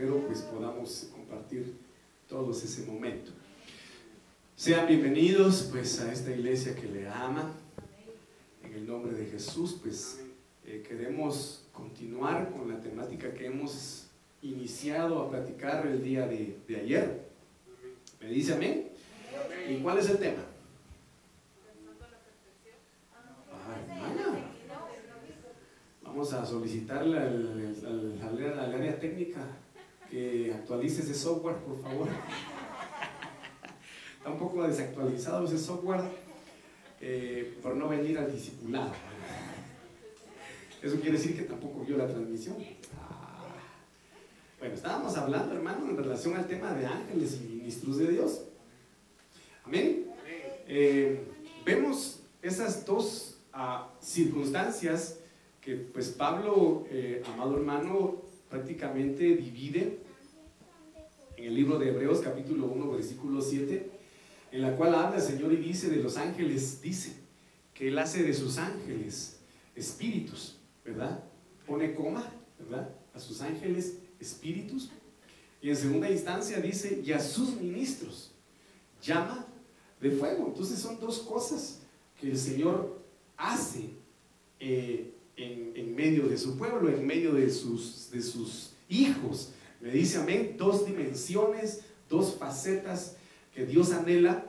espero pues podamos compartir todos ese momento. Sean bienvenidos pues a esta iglesia que le ama. En el nombre de Jesús pues eh, queremos continuar con la temática que hemos iniciado a platicar el día de, ayer. ¿Me dice amén? ¿Y cuál es el tema? Vamos a solicitarle al, área técnica que actualice ese software, por favor. Está un poco desactualizado ese software eh, por no venir al discipulado. Eso quiere decir que tampoco vio la transmisión. Bueno, estábamos hablando, hermano, en relación al tema de ángeles y ministros de Dios. Amén. Eh, vemos esas dos ah, circunstancias que pues Pablo, eh, amado hermano, prácticamente divide en el libro de Hebreos capítulo 1 versículo 7, en la cual habla el Señor y dice de los ángeles, dice que Él hace de sus ángeles espíritus, ¿verdad? Pone coma, ¿verdad? A sus ángeles espíritus. Y en segunda instancia dice, y a sus ministros llama de fuego. Entonces son dos cosas que el Señor hace eh, en, medio de su pueblo, en medio de sus, de sus hijos. Me dice amén, dos dimensiones, dos facetas que Dios anhela,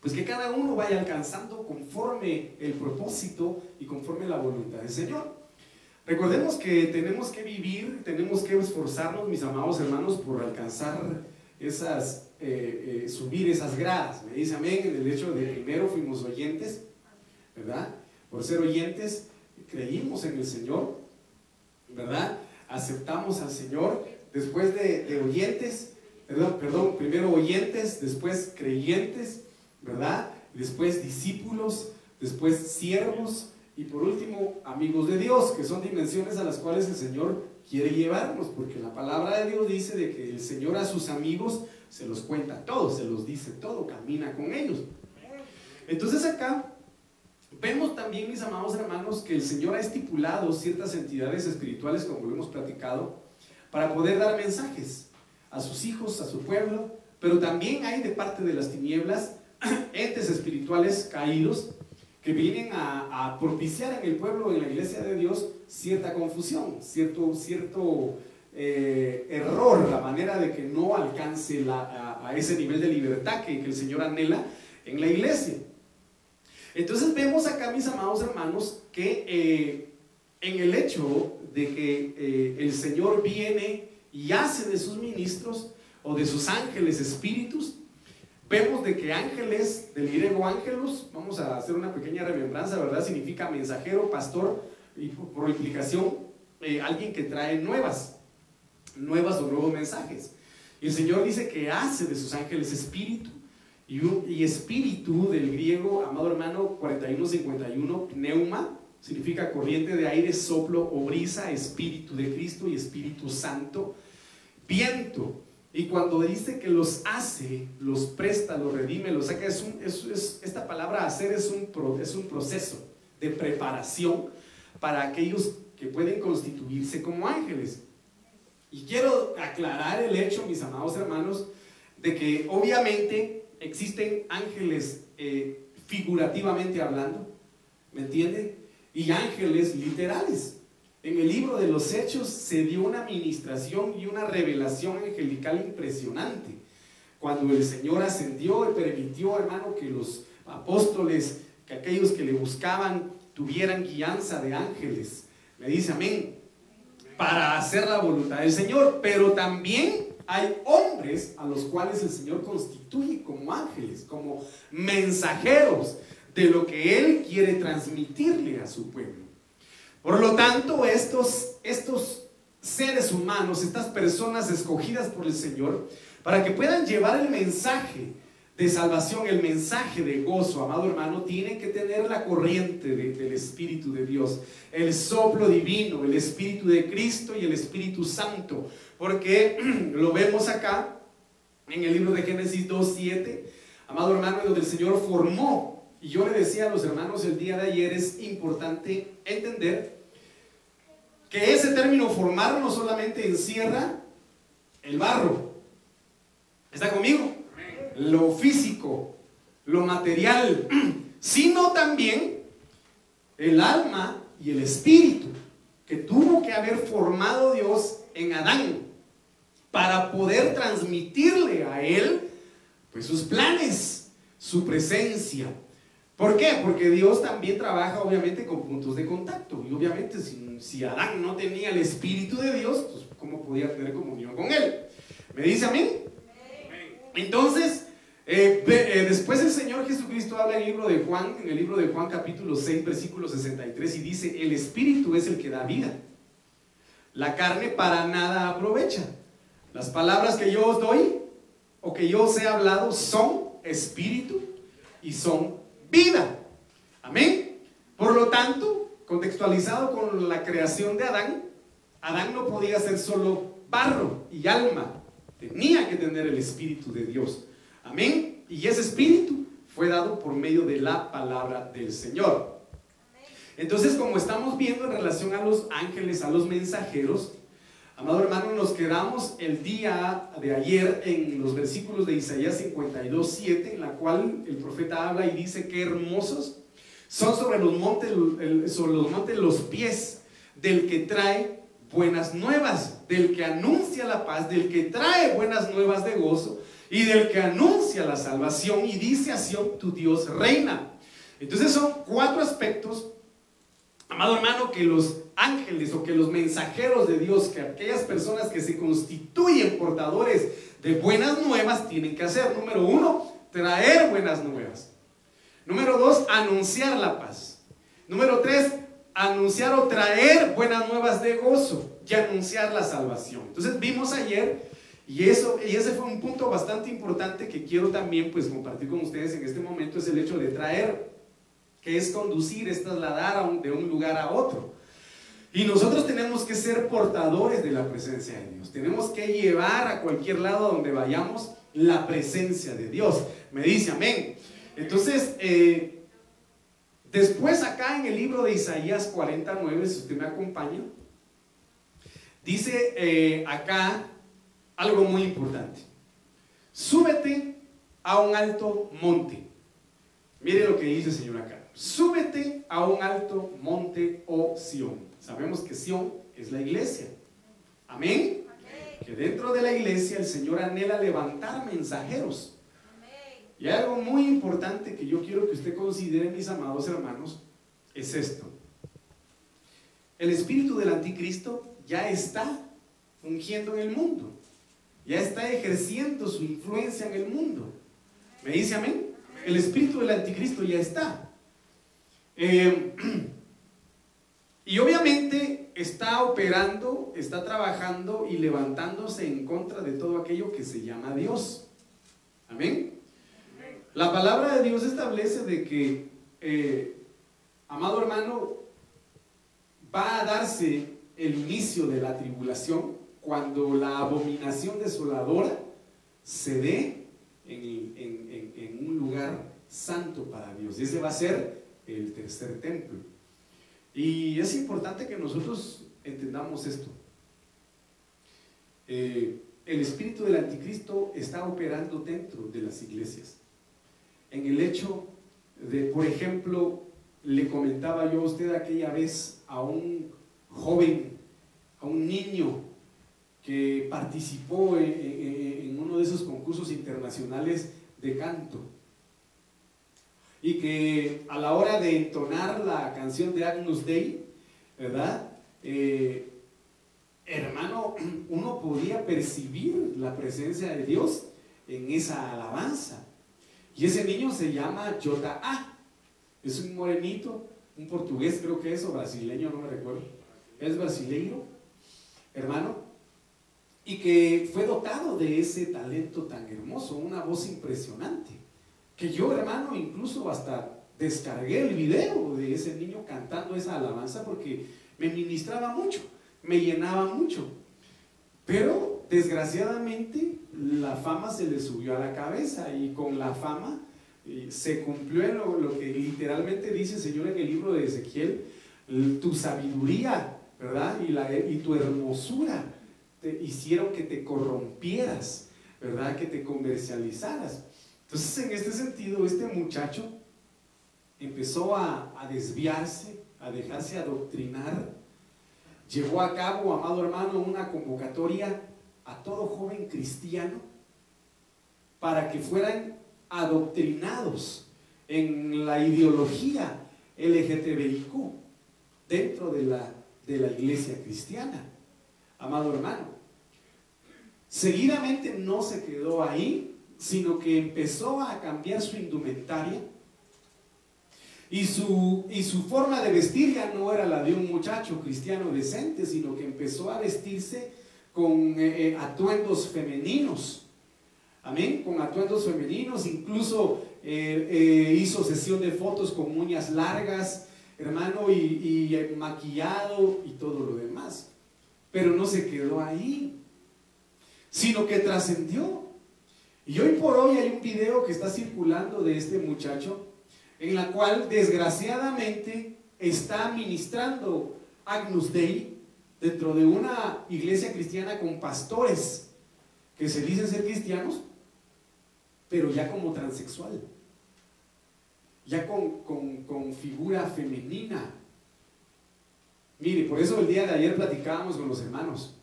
pues que cada uno vaya alcanzando conforme el propósito y conforme la voluntad del Señor. Recordemos que tenemos que vivir, tenemos que esforzarnos, mis amados hermanos, por alcanzar esas, eh, eh, subir esas gradas. Me dice amén, en el hecho de primero fuimos oyentes, ¿verdad? Por ser oyentes, creímos en el Señor, ¿verdad? Aceptamos al Señor después de, oyentes, perdón, perdón, primero oyentes, después creyentes, ¿verdad? Después discípulos, después siervos y por último amigos de Dios, que son dimensiones a las cuales el Señor quiere llevarnos, porque la palabra de Dios dice de que el Señor a sus amigos se los cuenta todo, se los dice todo, camina con ellos. Entonces acá Vemos también, mis amados hermanos, que el Señor ha estipulado ciertas entidades espirituales, como lo hemos platicado, para poder dar mensajes a sus hijos, a su pueblo, pero también hay de parte de las tinieblas entes espirituales caídos que vienen a, propiciar en el pueblo, en la iglesia de Dios, cierta confusión, cierto, cierto eh, error, la manera de que no alcance a, ese nivel de libertad que el Señor anhela en la iglesia. Entonces vemos acá, mis amados hermanos, que eh, en el hecho de que eh, el Señor viene y hace de sus ministros o de sus ángeles espíritus, vemos de que ángeles, del griego ángelos, vamos a hacer una pequeña remembranza, ¿verdad? Significa mensajero, pastor y por, implicación eh, alguien que trae nuevas, nuevas o nuevos mensajes. Y el Señor dice que hace de sus ángeles espíritu. Y, espíritu del griego, amado hermano, 4151, pneuma, significa corriente de aire, soplo o brisa, espíritu de Cristo y Espíritu Santo, viento. Y cuando dice que los hace, los presta, los redime, los saca, es, un, es, esta palabra hacer un, es un proceso de preparación para aquellos que pueden constituirse como ángeles. Y quiero aclarar el hecho, mis amados hermanos, de que obviamente existen ángeles eh, figurativamente hablando, ¿me entiende? Y ángeles literales. En el libro de los Hechos se dio una administración y una revelación angelical impresionante. Cuando el Señor ascendió y permitió, hermano, que los apóstoles, que aquellos que le buscaban, tuvieran guianza de ángeles. Me dice amén. Para hacer la voluntad del Señor. Pero también hay hombres a los cuales el Señor constituye como ángeles, como mensajeros de lo que Él quiere transmitirle a su pueblo. Por lo tanto, estos, estos seres humanos, estas personas escogidas por el Señor, para que puedan llevar el mensaje de salvación, el mensaje de gozo, amado hermano, tiene que tener la corriente del Espíritu de Dios, el soplo divino, el Espíritu de Cristo y el Espíritu Santo porque lo vemos acá en el libro de Génesis 2.7, amado hermano, donde el Señor formó. Y yo le decía a los hermanos el día de ayer, es importante entender que ese término formar no solamente encierra el barro. ¿Está conmigo? Lo físico, lo material, sino también el alma y el espíritu que tuvo que haber formado Dios en Adán para poder transmitirle a él pues sus planes, su presencia. ¿Por qué? Porque Dios también trabaja obviamente con puntos de contacto y obviamente si, si Adán no tenía el espíritu de Dios, pues ¿cómo podía tener comunión con él? ¿Me dice a mí? Entonces, eh, eh, después el Señor Jesucristo habla en el libro de Juan, en el libro de Juan capítulo 6, versículo 63, y dice, el Espíritu es el que da vida. La carne para nada aprovecha. Las palabras que yo os doy o que yo os he hablado son espíritu y son vida. Amén. Por lo tanto, contextualizado con la creación de Adán, Adán no podía ser solo barro y alma, tenía que tener el espíritu de Dios. Amén. Y ese espíritu fue dado por medio de la palabra del Señor. Entonces, como estamos viendo en relación a los ángeles, a los mensajeros, amado hermano, nos quedamos el día de ayer en los versículos de Isaías 52, 7, en la cual el profeta habla y dice que hermosos son sobre los montes, sobre los montes los pies del que trae buenas nuevas, del que anuncia la paz, del que trae buenas nuevas de gozo y del que anuncia la salvación y dice a tu Dios reina. Entonces son cuatro aspectos, amado hermano, que los ángeles o que los mensajeros de Dios, que aquellas personas que se constituyen portadores de buenas nuevas tienen que hacer. Número uno, traer buenas nuevas. Número dos, anunciar la paz. Número tres, anunciar o traer buenas nuevas de gozo y anunciar la salvación. Entonces vimos ayer y eso y ese fue un punto bastante importante que quiero también pues compartir con ustedes en este momento es el hecho de traer que es conducir, es trasladar de un lugar a otro. Y nosotros tenemos que ser portadores de la presencia de Dios. Tenemos que llevar a cualquier lado donde vayamos la presencia de Dios. Me dice amén. Entonces, eh, Después acá en el libro de Isaías 49, si usted me acompaña, dice eh, acá algo muy importante. Súbete a un alto monte. Mire lo que dice el Señor acá. Súbete a un alto monte, o oh Sión. Sabemos que Sión es la iglesia. Amén. Que dentro de la iglesia el Señor anhela levantar mensajeros y algo muy importante que yo quiero que usted considere, mis amados hermanos, es esto. El espíritu del anticristo ya está fungiendo en el mundo. Ya está ejerciendo su influencia en el mundo. ¿Me dice amén? El espíritu del anticristo ya está. Eh, y obviamente está operando, está trabajando y levantándose en contra de todo aquello que se llama Dios. Amén. La palabra de Dios establece de que, eh, amado hermano, va a darse el inicio de la tribulación cuando la abominación desoladora se dé en, un lugar santo para Dios. Y ese va a ser el tercer templo. Y es importante que nosotros entendamos esto. Eh, el espíritu del anticristo está operando dentro de las iglesias en el hecho de, por ejemplo, le comentaba yo a usted aquella vez a un joven, a un niño que participó en, uno de esos concursos internacionales de canto y que a la hora de entonar la canción de Agnus Dei, ¿verdad? Eh, hermano, uno podía percibir la presencia de Dios en esa alabanza. Y ese niño se llama Jota A. Es un morenito, un portugués creo que es, o brasileño, no me recuerdo. Es brasileño, hermano, y que fue dotado de ese talento tan hermoso, una voz impresionante. Que yo, hermano, incluso hasta descargué el video de ese niño cantando esa alabanza porque me ministraba mucho, me llenaba mucho. Pero desgraciadamente la fama se le subió a la cabeza y con la fama eh, se cumplió lo, que literalmente dice el Señor en el libro de Ezequiel, tu sabiduría, ¿verdad? Y, la, y tu hermosura te hicieron que te corrompieras, ¿verdad? Que te comercializaras. Entonces, en este sentido, este muchacho empezó a, a desviarse, a dejarse adoctrinar. Llevó a cabo, amado hermano, una convocatoria a todo joven cristiano para que fueran adoctrinados en la ideología LGTBIQ dentro de la, de la iglesia cristiana. Amado hermano, seguidamente no se quedó ahí, sino que empezó a cambiar su indumentaria y su, y su forma de vestir ya no era la de un muchacho cristiano decente, sino que empezó a vestirse con eh, eh, atuendos femeninos. Amén, con atuendos femeninos, incluso eh, hizo sesión de fotos con uñas largas, hermano, y, y maquillado y todo lo demás. Pero no se quedó ahí, sino que trascendió. Y hoy por hoy hay un video que está circulando de este muchacho, en la cual desgraciadamente está ministrando Agnus Dei dentro de una iglesia cristiana con pastores que se dicen ser cristianos, pero ya como transexual, ya con, con, figura femenina. Mire, por eso el día de ayer platicábamos con los hermanos.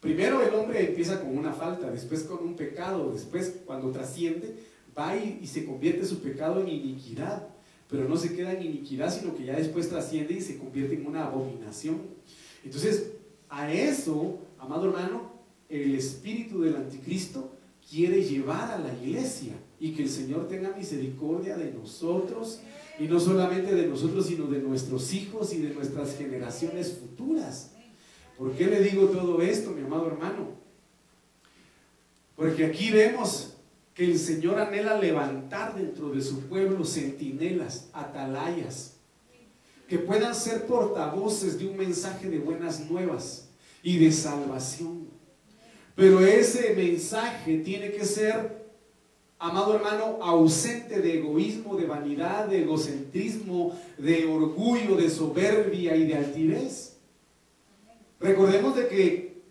Primero el hombre empieza con una falta, después con un pecado, después cuando trasciende, va y, se convierte su pecado en iniquidad, pero no se queda en iniquidad, sino que ya después trasciende y se convierte en una abominación. Entonces, a eso, amado hermano, el espíritu del anticristo quiere llevar a la iglesia y que el Señor tenga misericordia de nosotros y no solamente de nosotros, sino de nuestros hijos y de nuestras generaciones futuras. ¿Por qué le digo todo esto, mi amado hermano? Porque aquí vemos que el Señor anhela levantar dentro de su pueblo centinelas, atalayas, que puedan ser portavoces de un mensaje de buenas nuevas y de salvación. Pero ese mensaje tiene que ser, amado hermano, ausente de egoísmo, de vanidad, de egocentrismo, de orgullo, de soberbia y de altivez. Recordemos de que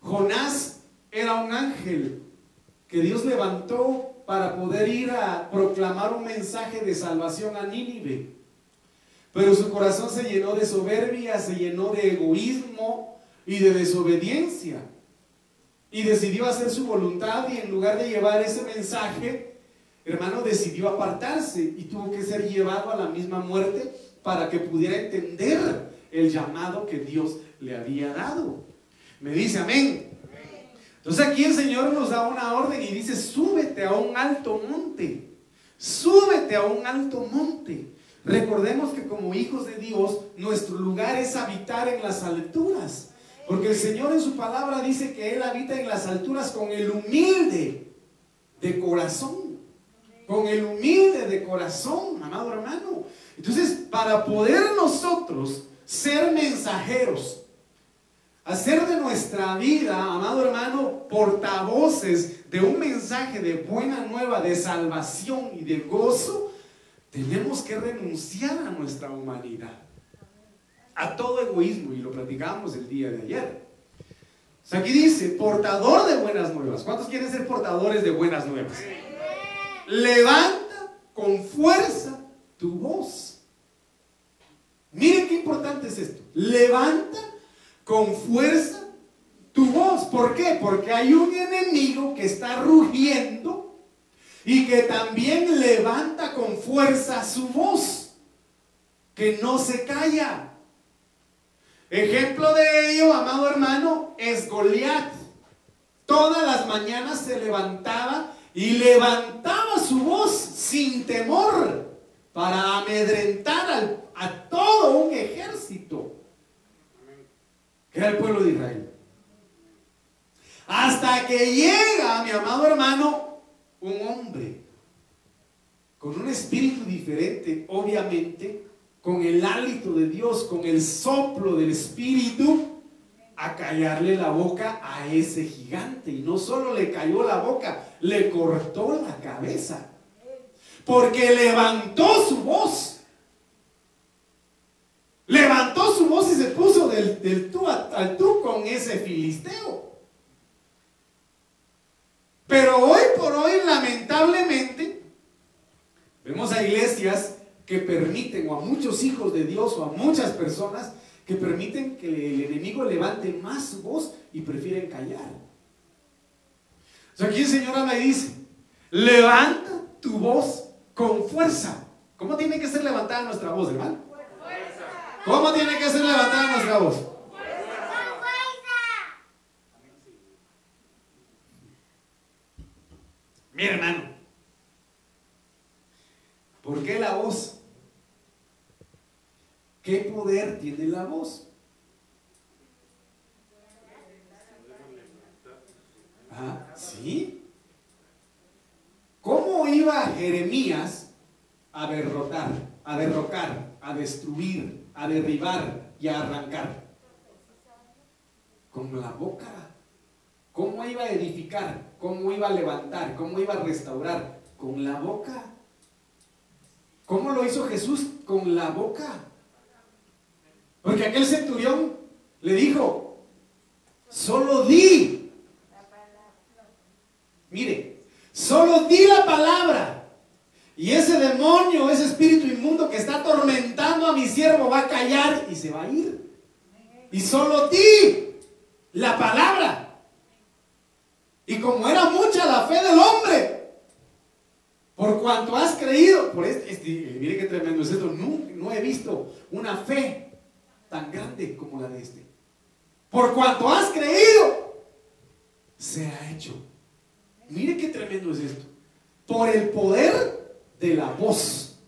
Jonás era un ángel que Dios levantó para poder ir a proclamar un mensaje de salvación a Nínive. Pero su corazón se llenó de soberbia, se llenó de egoísmo y de desobediencia. Y decidió hacer su voluntad y en lugar de llevar ese mensaje, hermano, decidió apartarse y tuvo que ser llevado a la misma muerte para que pudiera entender el llamado que Dios le había dado. Me dice amén. Entonces aquí el Señor nos da una orden y dice, súbete a un alto monte, súbete a un alto monte. Recordemos que como hijos de Dios, nuestro lugar es habitar en las alturas. Porque el Señor en su palabra dice que Él habita en las alturas con el humilde de corazón. Con el humilde de corazón, amado hermano. Entonces, para poder nosotros ser mensajeros, hacer de nuestra vida, amado hermano, portavoces de un mensaje de buena nueva, de salvación y de gozo, tenemos que renunciar a nuestra humanidad, a todo egoísmo, y lo platicamos el día de ayer. aquí dice, portador de buenas nuevas. ¿Cuántos quieren ser portadores de buenas nuevas? Levanta con fuerza tu voz. Miren qué importante es esto. Levanta con fuerza tu voz. ¿Por qué? Porque hay un enemigo que está rugiendo y que también levanta con fuerza su voz, que no se calla. Ejemplo de ello, amado hermano, es Goliat. Todas las mañanas se levantaba y levantaba su voz sin temor para amedrentar a todo un ejército que era el pueblo de Israel. Hasta que llega, mi amado hermano, un hombre con un espíritu diferente, obviamente, con el hálito de Dios, con el soplo del espíritu, a callarle la boca a ese gigante. Y no solo le cayó la boca, le cortó la cabeza. Porque levantó su voz. Levantó su voz y se puso del, tú al tú con ese filisteo. Pero hoy por hoy, lamentablemente, vemos a iglesias que permiten, o a muchos hijos de Dios, o a muchas personas, que permiten que el enemigo levante más su voz y prefieren callar. O sea, aquí el Señor habla dice, levanta tu voz con fuerza. ¿Cómo tiene que ser levantada nuestra voz, hermano? ¿Cómo tiene que ser levantada nuestra voz? Mi hermano, ¿por qué la voz? ¿Qué poder tiene la voz? Ah, ¿Sí? ¿Cómo iba Jeremías a derrotar, a derrocar, a destruir, a derribar y a arrancar? Con la boca. ¿Cómo iba a edificar? ¿Cómo iba a levantar? ¿Cómo iba a restaurar? Con la boca. ¿Cómo lo hizo Jesús? Con la boca. Porque aquel centurión le dijo, solo di. Mire, solo di la palabra. Y ese demonio, ese espíritu inmundo que está atormentando a mi siervo va a callar y se va a ir. Y solo di la palabra. Y como era mucha la fe del hombre, por cuanto has creído, por este, este mire qué tremendo es esto, no, no he visto una fe tan grande como la de este. Por cuanto has creído, se ha hecho. Mire qué tremendo es esto. Por el poder de la voz.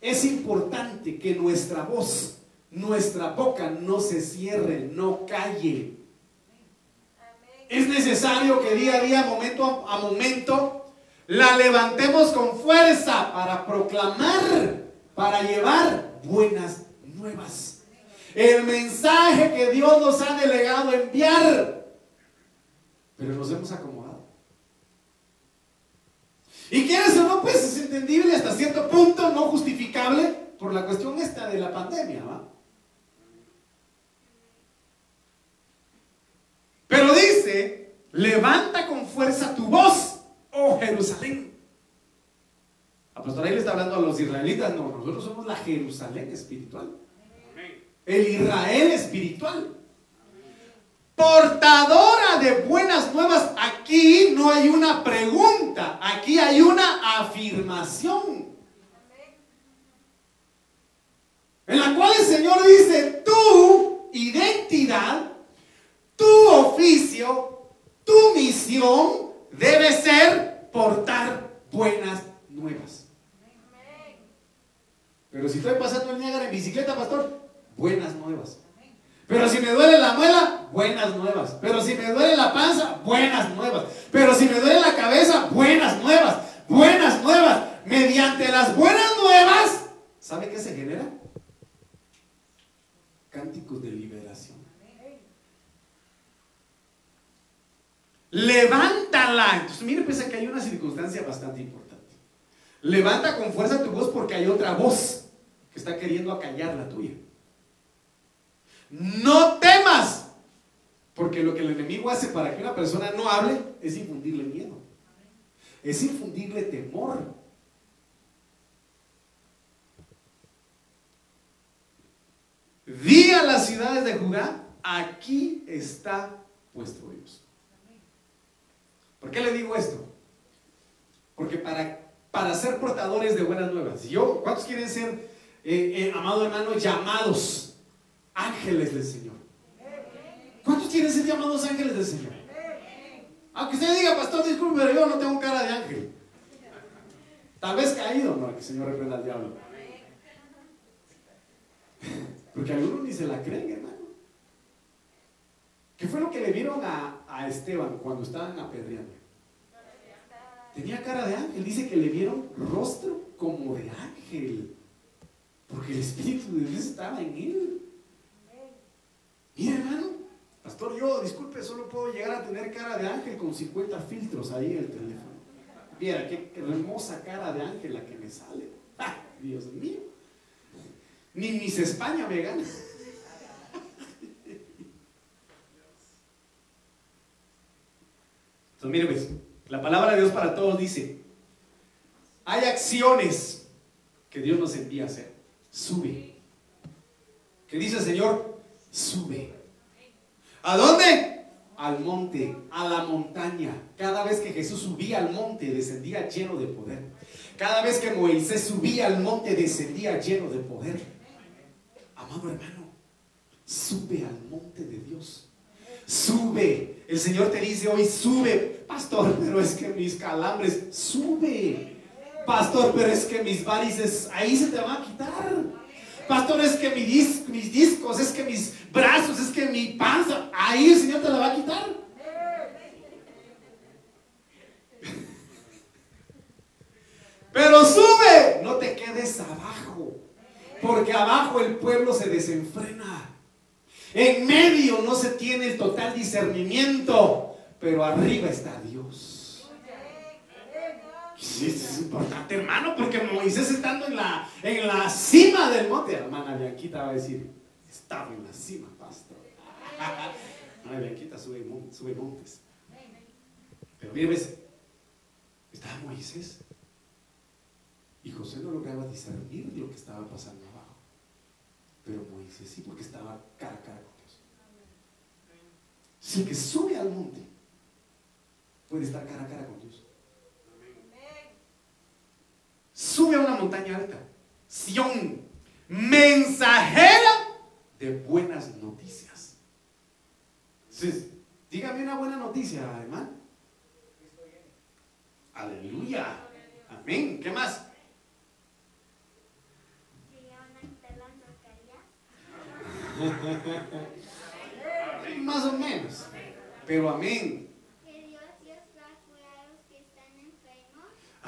Es importante que nuestra voz, nuestra boca no se cierre, no calle es necesario que día a día, momento a momento, la levantemos con fuerza para proclamar, para llevar buenas nuevas. El mensaje que Dios nos ha delegado enviar. Pero nos hemos acomodado. Y quieres o no, pues es entendible hasta cierto punto, no justificable por la cuestión esta de la pandemia, ¿va? Pero dice, levanta con fuerza tu voz, oh Jerusalén. Apóstol ahí le está hablando a los israelitas, no, nosotros somos la Jerusalén espiritual. El Israel espiritual. Portadora de buenas nuevas. Aquí no hay una pregunta, aquí hay una afirmación. En la cual el Señor dice, tu identidad tu oficio, tu misión debe ser portar buenas nuevas. Pero si estoy pasando el Niágara en bicicleta, pastor, buenas nuevas. Pero si me duele la muela, buenas nuevas. Pero si me duele la panza, buenas nuevas. Pero si me duele la cabeza, buenas nuevas. Buenas nuevas. Mediante las buenas nuevas, ¿sabe qué se genera? Cánticos de liberación. Levántala. Entonces, mire, piensa que hay una circunstancia bastante importante. Levanta con fuerza tu voz porque hay otra voz que está queriendo acallar la tuya. No temas, porque lo que el enemigo hace para que una persona no hable es infundirle miedo, es infundirle temor. Di a las ciudades de Judá, aquí está vuestro Dios. ¿Por qué le digo esto? Porque para, para ser portadores de buenas nuevas, yo, ¿cuántos quieren ser, eh, eh, amado hermano, llamados ángeles del Señor? ¿Cuántos quieren ser llamados ángeles del Señor? Aunque usted diga, pastor, disculpe, pero yo no tengo cara de ángel. Tal vez caído, no, que el Señor reprenda al diablo. Porque algunos ni se la creen, hermano. ¿Qué fue lo que le vieron a, Esteban cuando estaban apedreando? Tenía cara de ángel. Dice que le vieron rostro como de ángel. Porque el Espíritu de Dios estaba en él. Mire, hermano, pastor, yo, disculpe, solo puedo llegar a tener cara de ángel con 50 filtros ahí en el teléfono. Mira, qué, hermosa cara de ángel la que me sale. ¡Ah, Dios mío. Ni mis España me gana. Entonces, mire, pues, la palabra de Dios para todos dice, hay acciones que Dios nos envía a hacer. Sube. Que dice el Señor, Sube. ¿A dónde? Al monte, a la montaña. Cada vez que Jesús subía al monte, descendía lleno de poder. Cada vez que Moisés subía al monte, descendía lleno de poder. Amado hermano, sube al monte de Dios. Sube. El Señor te dice hoy, sube. Pastor, pero es que mis calambres, sube. Pastor, pero es que mis varices, ahí se te van a quitar. Pastor, es que mis, discos, es que mis brazos, es que mi panza, ahí el Señor te la va a quitar. Pero sube, no te quedes abajo, porque abajo el pueblo se desenfrena. En medio no se tiene el total discernimiento, pero arriba está Dios. Sí, es importante, hermano, porque Moisés estando en la, en la cima del monte, hermana Bianquita va a decir, estaba en la cima, pastor. Hermana Bianquita sube, montes. Pero mire, estaba Moisés. Y José no lograba discernir lo que estaba pasando abajo. Pero Moisés sí, porque estaba cara a cara con Dios. Si el que sube al monte puede estar cara a cara con Dios. Sube a una montaña alta. Sión, mensajera de buenas noticias. Entonces, dígame una buena noticia, hermano. Aleluya. Amén. ¿Qué más? Más o menos. Pero amén.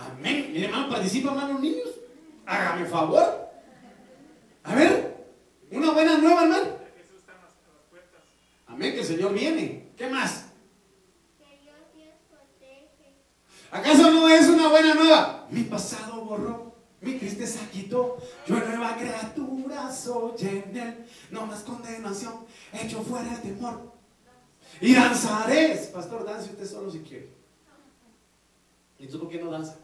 Amén. Mire, hermano, participa, hermano, niños. Hágame favor. A ver, una buena nueva, hermano. Amén, que el Señor viene. ¿Qué más? ¿Acaso no es una buena nueva? Mi pasado borró mi tristeza quitó, yo nueva criatura soy en él, no más condenación, hecho fuera el temor. Y danzaré, pastor, dance usted solo si quiere. ¿Y tú por qué no danza?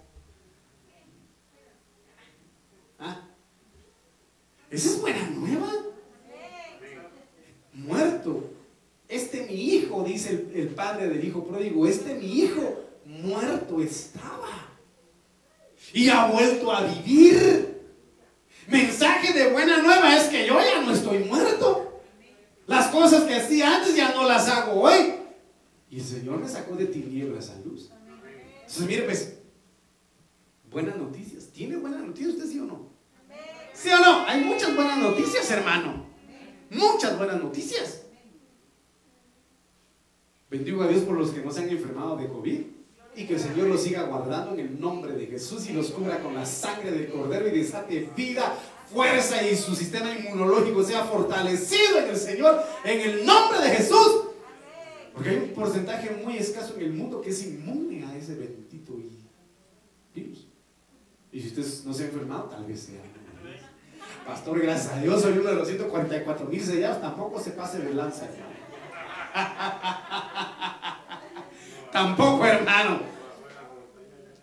¿Ah? Esa es buena nueva. Muerto. Este mi hijo, dice el, el padre del hijo pródigo, este mi hijo muerto estaba y ha vuelto a vivir. Mensaje de buena nueva es que yo ya no estoy muerto. Las cosas que hacía antes ya no las hago hoy. Y el Señor me sacó de tinieblas a luz. Entonces, mire, pues, buenas noticias. ¿Tiene buenas noticias usted, sí o no? ¿Sí o no? Hay muchas buenas noticias, hermano. Muchas buenas noticias. Bendigo a Dios por los que no se han enfermado de COVID y que el Señor los siga guardando en el nombre de Jesús y los cubra con la sangre del Cordero y desate vida, fuerza y su sistema inmunológico sea fortalecido en el Señor, en el nombre de Jesús. Porque hay un porcentaje muy escaso en el mundo que es inmune a ese bendito virus. Y si usted no se ha enfermado, tal vez sea. Pastor, gracias a Dios, soy uno de los 144 mil sellados, tampoco se pase de lanza. Tampoco, hermano.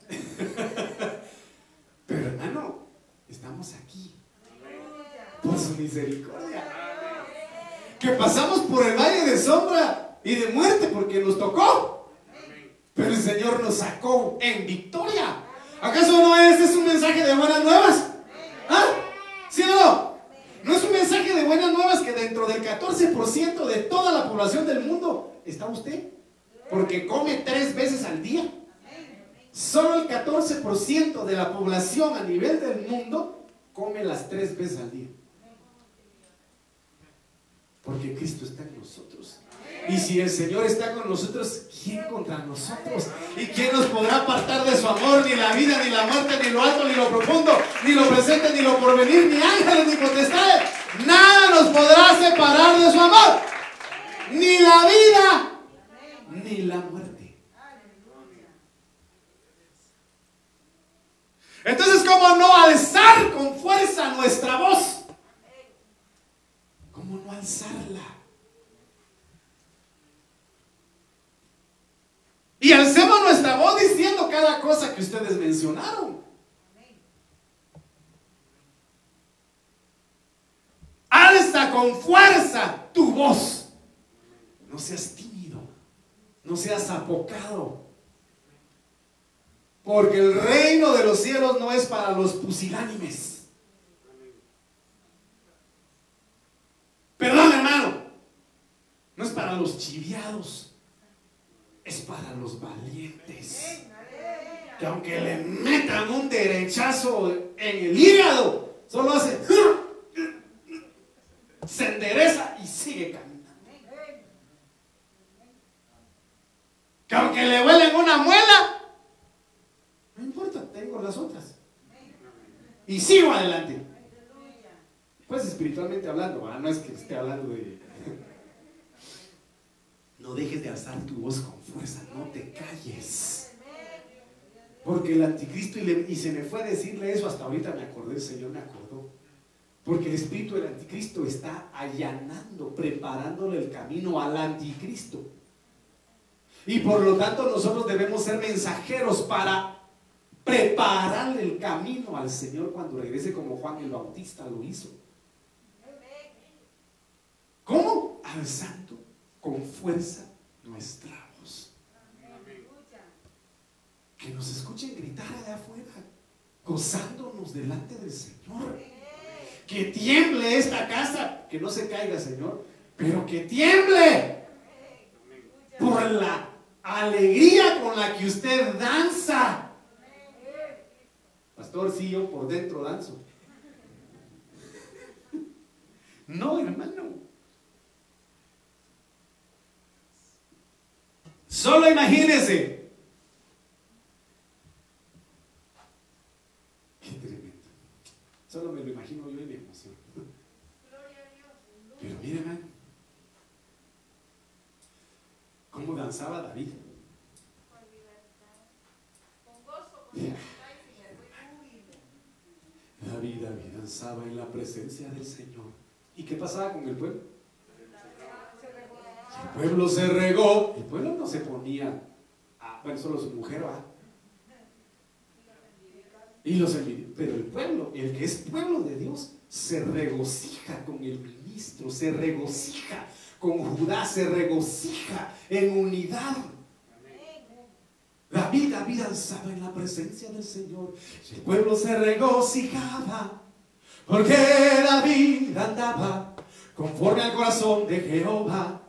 Pero hermano, estamos aquí. Por su misericordia. Que pasamos por el valle de sombra y de muerte porque nos tocó. Pero el Señor nos sacó en victoria. ¿Acaso no es, es un mensaje de buenas nuevas? ¿Ah? ¿Sí o no? No es un mensaje de buenas nuevas que dentro del 14% de toda la población del mundo está usted porque come tres veces al día. Solo el 14% de la población a nivel del mundo come las tres veces al día. Porque Cristo está en nosotros. Y si el Señor está con nosotros, ¿quién contra nosotros? ¿Y quién nos podrá apartar de su amor? Ni la vida, ni la muerte, ni lo alto, ni lo profundo, ni lo presente, ni lo porvenir, ni ángeles, ni potestades. Nada nos podrá separar de su amor. Ni la vida, ni la muerte. Entonces, ¿cómo no alzar con fuerza nuestra voz? ¿Cómo no alzarla? Y alcemos cosa que ustedes mencionaron. Alza con fuerza tu voz. No seas tímido, no seas apocado. Porque el reino de los cielos no es para los pusilánimes. Perdón, hermano. No es para los chiviados. Es para los valientes. Que aunque le metan un derechazo en el hígado, solo hace se endereza y sigue caminando. Que aunque le huelen una muela, no importa, tengo las otras. Y sigo adelante. Pues espiritualmente hablando, no es que esté hablando de... No dejes de alzar tu voz con fuerza, no te calles. Porque el anticristo, y, se me fue a decirle eso, hasta ahorita me acordé, el Señor me acordó porque el espíritu del anticristo está allanando, preparándole el camino al anticristo. Y por lo tanto nosotros debemos ser mensajeros para prepararle el camino al Señor cuando regrese como Juan el Bautista lo hizo. ¿Cómo? Alzando con fuerza nuestra voz. Que nos escuchen gritar allá afuera, gozándonos delante del Señor que tiemble esta casa, que no se caiga, Señor, pero que tiemble por la alegría con la que usted danza. Pastor, sí, yo por dentro danzo. No, hermano. Solo imagínese Solo me lo imagino yo y mi emoción. Pero miren, cómo danzaba David. David, David danzaba en la presencia del Señor. ¿Y qué pasaba con el pueblo? El pueblo se regó. El pueblo no se ponía, a, bueno, solo su mujer va. Y los Pero el pueblo, el que es pueblo de Dios, se regocija con el ministro, se regocija con Judá, se regocija en unidad. David, David alzaba en la presencia del Señor. El pueblo se regocijaba porque David andaba conforme al corazón de Jehová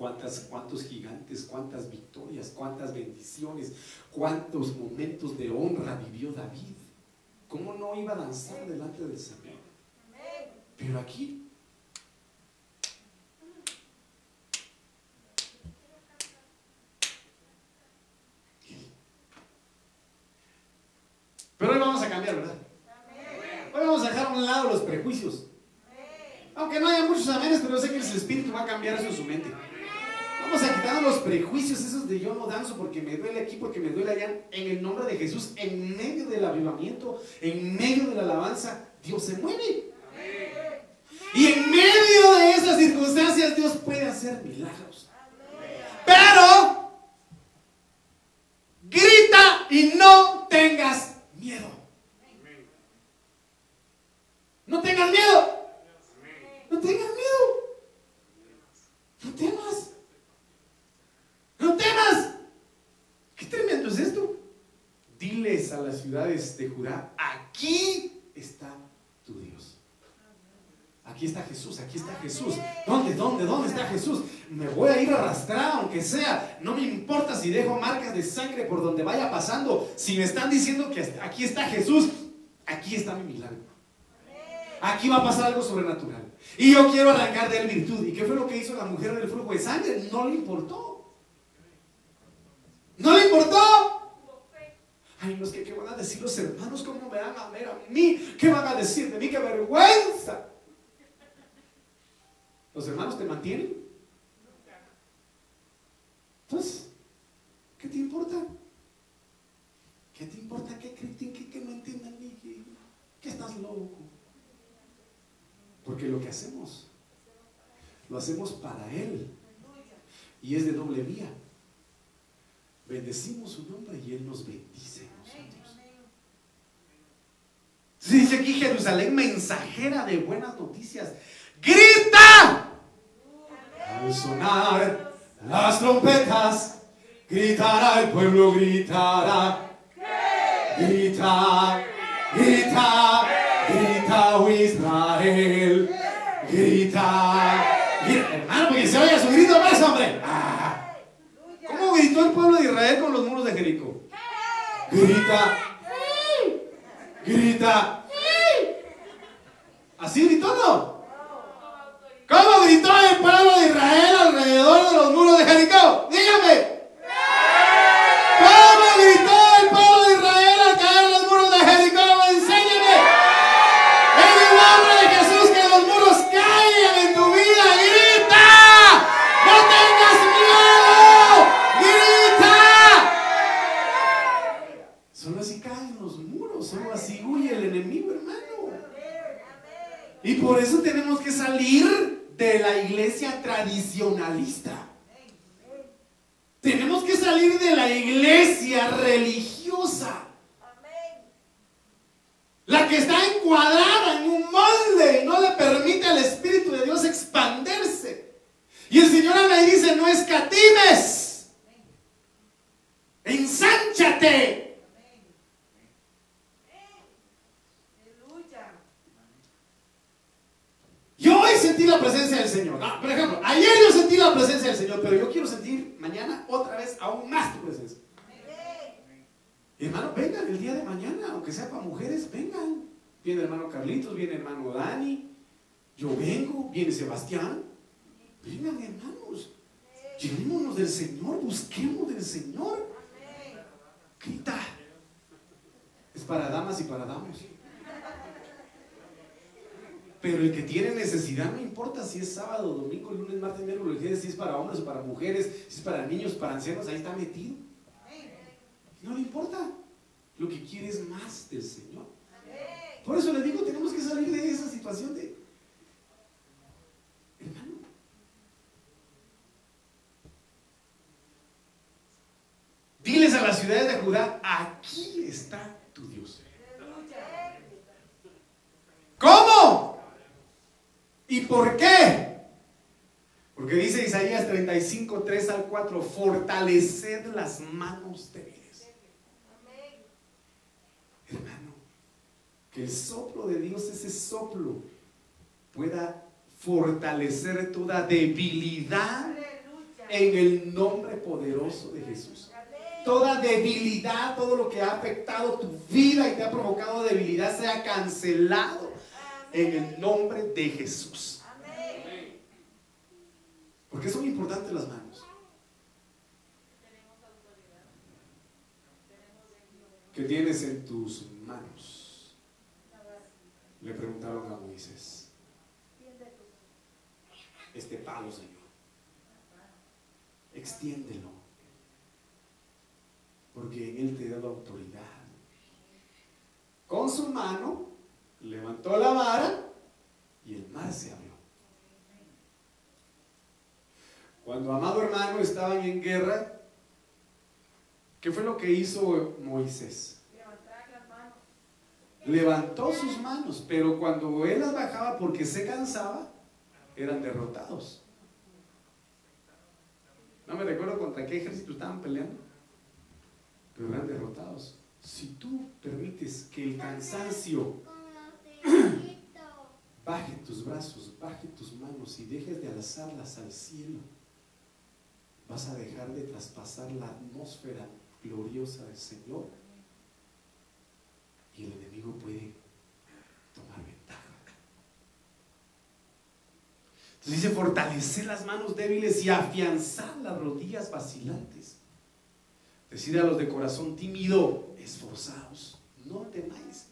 cuántas, cuántos gigantes, cuántas victorias, cuántas bendiciones, cuántos momentos de honra vivió David. ¿Cómo no iba a danzar delante del Señor? Pero aquí Pero hoy vamos a cambiar, ¿verdad? Hoy vamos a dejar a un lado los prejuicios. Aunque no haya muchos amenes, pero yo sé que el Espíritu va a cambiar eso en su mente. Vamos a quitar los prejuicios esos de yo no danzo porque me duele aquí, porque me duele allá. En el nombre de Jesús, en medio del avivamiento, en medio de la alabanza, Dios se mueve. Y en medio de esas circunstancias, Dios puede hacer milagros. Pero, grita y no tengas miedo. No tengas miedo. No tengas miedo. No temas. No temas. ¿Qué tremendo es esto? Diles a las de Judá, aquí está tu Dios. Aquí está Jesús, aquí está Jesús. ¿Dónde, dónde, dónde está Jesús? Me voy a ir arrastrado, aunque sea. No me importa si dejo marcas de sangre por donde vaya pasando. Si me están diciendo que aquí está Jesús, aquí está mi milagro. Aquí va a pasar algo sobrenatural. Y yo quiero arrancar de él virtud. ¿Y qué fue lo que hizo la mujer del flujo de sangre? No le importó. No le importó. Ay, no que qué van a decir los hermanos, cómo me van a ver a mí, qué van a decir de mí, qué vergüenza. ¿Los hermanos te mantienen? Entonces, ¿qué te importa? ¿Qué te importa que critiquen, que no entiendan ni que, que estás loco? Porque lo que hacemos, lo hacemos para Él. Y es de doble vía. Bendecimos su nombre y Él nos bendice nosotros. Dice aquí Jerusalén, mensajera de buenas noticias. ¡Grita! Al sonar las trompetas, gritará el pueblo, gritará. Grita, ¿Cómo gritó el pueblo de Israel con los muros de Jericó? Grita, grita. ¿Así gritó no? ¿Cómo gritó el pueblo de Israel alrededor de los muros de Jericó? Dígame. Salir de la iglesia tradicionalista. Tenemos que salir de la iglesia religiosa. La que está encuadrada en un molde y no le permite al Espíritu de Dios expandirse. Y el Señor habla y dice, no escatimes. Ensánchate. Yo hoy sentí la presencia del Señor. Ah, por ejemplo, ayer yo sentí la presencia del Señor, pero yo quiero sentir mañana otra vez aún más tu presencia. Hermano, vengan el día de mañana, aunque sea para mujeres, vengan. Viene el hermano Carlitos, viene el hermano Dani, yo vengo, viene Sebastián. Vengan, hermanos. Llevémonos del Señor, busquemos del Señor. Grita. Es para damas y para damos. Pero el que tiene necesidad, no importa si es sábado, domingo, lunes, martes, miércoles, si es para hombres o para mujeres, si es para niños, para ancianos, ahí está metido. No le importa. Lo que quiere es más del Señor. Por eso le digo, tenemos que salir de esa situación de, diles a las ciudades de Judá, aquí está tu Dios. ¿Cómo? ¿Y por qué? Porque dice Isaías 35, 3 al 4, fortaleced las manos débiles. Hermano, que el soplo de Dios, ese soplo, pueda fortalecer toda debilidad en el nombre poderoso de Jesús. Toda debilidad, todo lo que ha afectado tu vida y te ha provocado debilidad, sea cancelado en el nombre de Jesús. Porque son importantes las manos. ¿Qué tienes en tus manos? Le preguntaron a Moisés. Este palo, Señor. Extiéndelo. Porque en Él te he dado autoridad. Con su mano levantó la vara y el mar se abrió. Cuando, amado hermano, estaban en guerra, ¿qué fue lo que hizo Moisés? Levantó sus manos, pero cuando él las bajaba porque se cansaba, eran derrotados. No me recuerdo contra qué ejército estaban peleando, pero eran derrotados. Si tú permites que el cansancio baje tus brazos, baje tus manos y dejes de alzarlas al cielo, vas a dejar de traspasar la atmósfera gloriosa del Señor y el enemigo puede tomar ventaja. Entonces dice, fortalecer las manos débiles y afianzar las rodillas vacilantes. Decir a los de corazón tímido, esforzados, no temáis.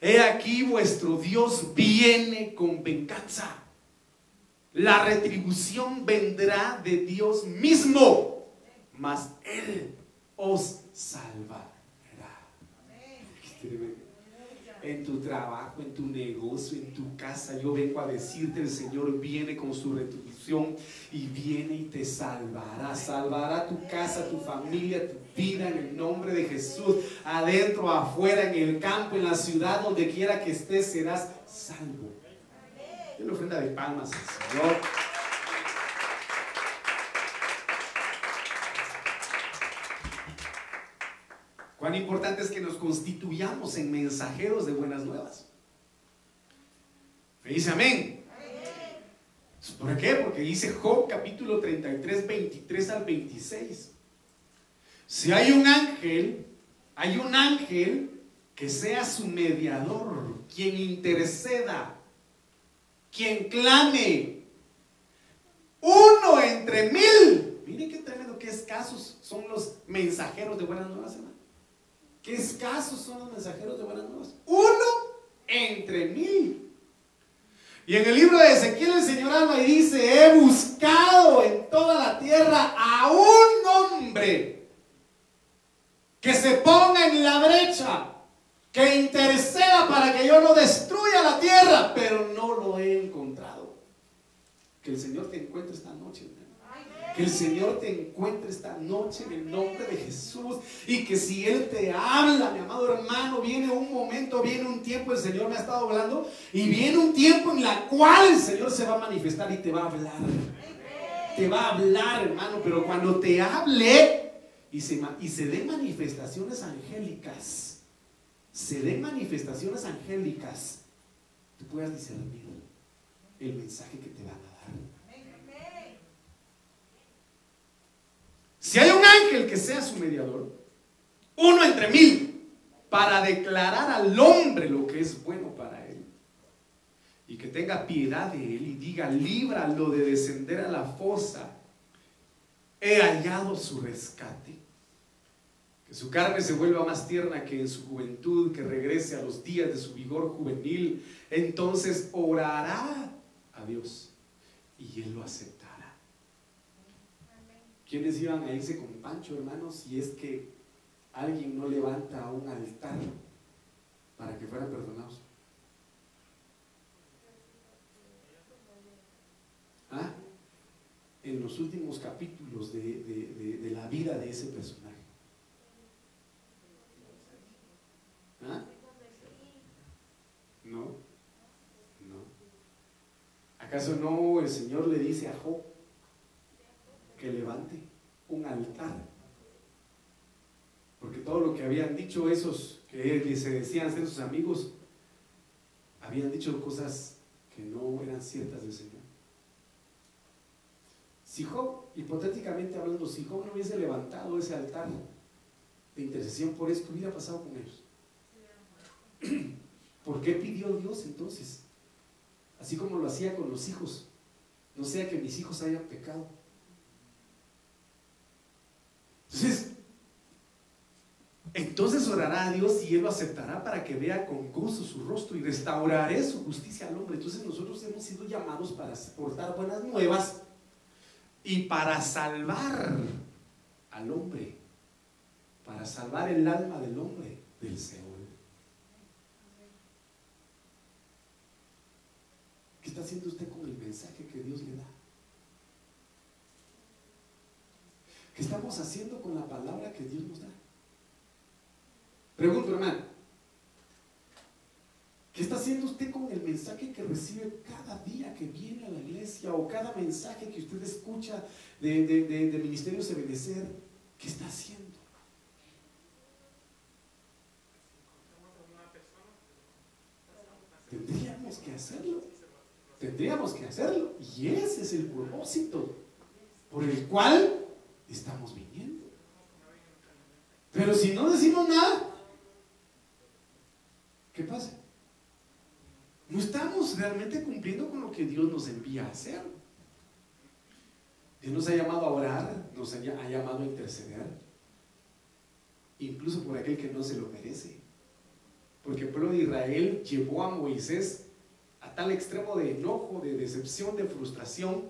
He aquí vuestro Dios viene con venganza. La retribución vendrá de Dios mismo, mas Él os salvará. En tu trabajo, en tu negocio, en tu casa. Yo vengo a decirte, el Señor viene con su retribución y viene y te salvará. Salvará tu casa, tu familia, tu vida en el nombre de Jesús. Adentro, afuera, en el campo, en la ciudad, donde quiera que estés, serás salvo. la ofrenda de palmas al Señor. Cuán importante es que nos constituyamos en mensajeros de buenas nuevas. Me amén. ¿Por qué? Porque dice Job capítulo 33, 23 al 26. Si hay un ángel, hay un ángel que sea su mediador, quien interceda, quien clame, uno entre mil. Miren qué tremendo, qué escasos son los mensajeros de buenas nuevas, hermano. Qué escasos son los mensajeros de buenas nuevas. Uno entre mil. Y en el libro de Ezequiel el Señor habla y dice, he buscado en toda la tierra a un hombre que se ponga en la brecha, que interceda para que yo no destruya la tierra, pero no lo he encontrado. Que el Señor te encuentre esta noche. Que el Señor te encuentre esta noche en el nombre de Jesús. Y que si Él te habla, mi amado hermano, viene un momento, viene un tiempo, el Señor me ha estado hablando. Y viene un tiempo en la cual el Señor se va a manifestar y te va a hablar. Te va a hablar, hermano. Pero cuando te hable y se, y se den manifestaciones angélicas, se den manifestaciones angélicas, tú puedas discernir el mensaje que te va a dar. Si hay un ángel que sea su mediador, uno entre mil, para declarar al hombre lo que es bueno para él, y que tenga piedad de él y diga, líbralo de descender a la fosa, he hallado su rescate. Que su carne se vuelva más tierna que en su juventud, que regrese a los días de su vigor juvenil. Entonces orará a Dios y Él lo aceptará. ¿Quiénes iban a irse con Pancho, hermanos, si es que alguien no levanta un altar para que fueran perdonados? ¿Ah? En los últimos capítulos de, la vida de ese personaje. ¿Ah? No, no. ¿Acaso no el Señor le dice a Job, que levante un altar. Porque todo lo que habían dicho esos que se decían ser sus amigos, habían dicho cosas que no eran ciertas del Señor. Si Job, hipotéticamente hablando, si Job no hubiese levantado ese altar de intercesión por esto, hubiera pasado con ellos. ¿Por qué pidió Dios entonces? Así como lo hacía con los hijos. No sea que mis hijos hayan pecado. Entonces, entonces orará a Dios y Él lo aceptará para que vea con gozo su rostro y restauraré su justicia al hombre. Entonces nosotros hemos sido llamados para portar buenas nuevas y para salvar al hombre, para salvar el alma del hombre del Seol. ¿Qué está haciendo usted con el mensaje que Dios le da? ¿Qué estamos haciendo con la palabra que Dios nos da? Pregunto, hermano. ¿Qué está haciendo usted con el mensaje que recibe cada día que viene a la iglesia o cada mensaje que usted escucha de, de, de, de ¿Qué está haciendo? Tendríamos que hacerlo. Tendríamos que hacerlo. Y ese es el propósito por el cual estamos viniendo. Pero si no decimos nada, ¿qué pasa? No estamos realmente cumpliendo con lo que Dios nos envía a hacer. Dios nos ha llamado a orar, nos ha llamado a interceder, incluso por aquel que no se lo merece. Porque el pueblo de Israel llevó a Moisés a tal extremo de enojo, de decepción, de frustración,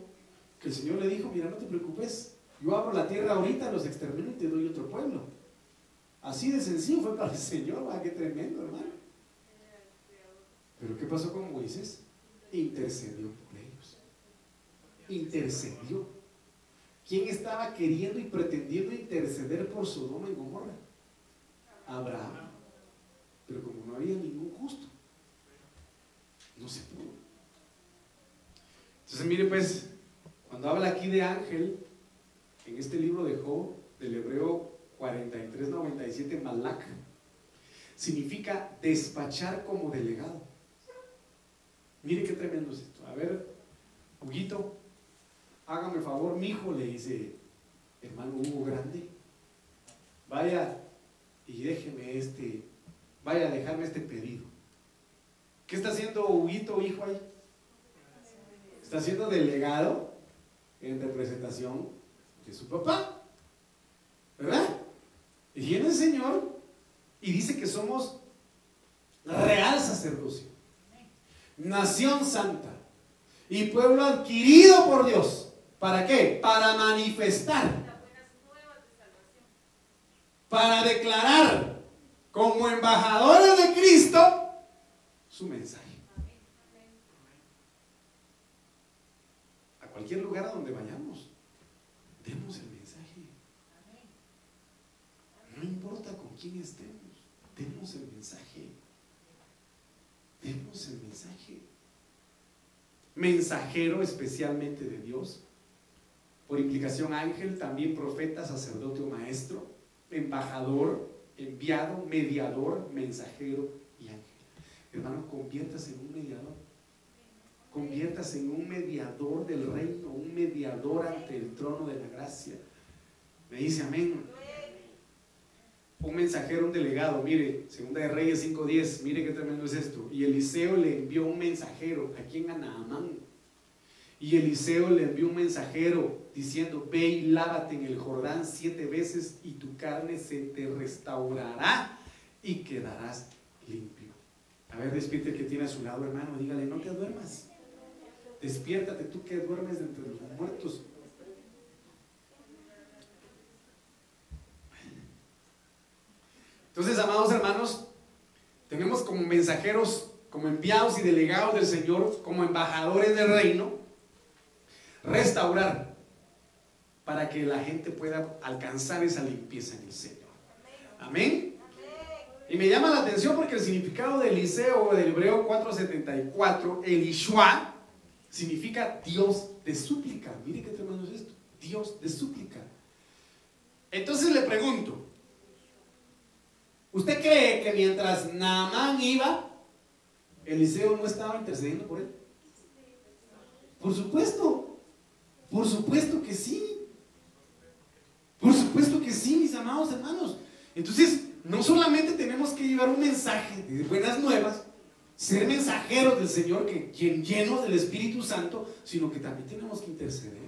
que el Señor le dijo, mira, no te preocupes, yo abro la tierra ahorita, los extermino y te doy otro pueblo. Así de sencillo fue para el Señor, qué tremendo, hermano. Pero ¿qué pasó con Moisés? Intercedió por ellos. Intercedió. ¿Quién estaba queriendo y pretendiendo interceder por Sodoma y Gomorra? Abraham. Pero como no había ningún justo, no se pudo. Entonces, mire, pues, cuando habla aquí de ángel, en este libro de Job, del hebreo 4397, Malak, significa despachar como delegado. Mire qué tremendo es esto. A ver, Huguito, hágame favor, mi hijo, le dice hermano Hugo Grande, vaya y déjeme este, vaya a dejarme este pedido. ¿Qué está haciendo Huguito, hijo ahí? Está siendo delegado en representación de su papá. ¿Verdad? Y viene el Señor y dice que somos real sacerdocio, nación santa y pueblo adquirido por Dios. ¿Para qué? Para manifestar, para declarar como embajadores de Cristo su mensaje. A cualquier lugar a donde vayamos, demos el mensaje. No importa con quién estemos, demos el mensaje. Demos el mensaje. Mensajero especialmente de Dios. Por implicación ángel, también profeta, sacerdote o maestro, embajador, enviado, mediador, mensajero y ángel. Hermano, conviértase en un mediador. Conviértase en un mediador del reino, un mediador ante el trono de la gracia. Me dice amén. Un mensajero, un delegado, mire, segunda de Reyes 5.10, mire qué tremendo es esto. Y Eliseo le envió un mensajero, ¿a quién? A Naamán. Y Eliseo le envió un mensajero diciendo, ve y lávate en el Jordán siete veces y tu carne se te restaurará y quedarás limpio. A ver, despierte el que tiene a su lado, hermano, dígale, no te duermas. Despiértate tú que duermes entre los muertos. Entonces, amados hermanos, tenemos como mensajeros, como enviados y delegados del Señor, como embajadores del reino, restaurar para que la gente pueda alcanzar esa limpieza en el Señor. Amén. Y me llama la atención porque el significado del Eliseo del hebreo 474, Elishua, significa Dios de súplica. Mire qué tremendo es esto. Dios de súplica. Entonces le pregunto, ¿usted cree que mientras Naamán iba, Eliseo no estaba intercediendo por él? Por supuesto, por supuesto que sí. Por supuesto que sí, mis amados hermanos. Entonces, no solamente tenemos que llevar un mensaje de buenas nuevas, ser mensajeros del Señor, que quien llenos del Espíritu Santo, sino que también tenemos que interceder.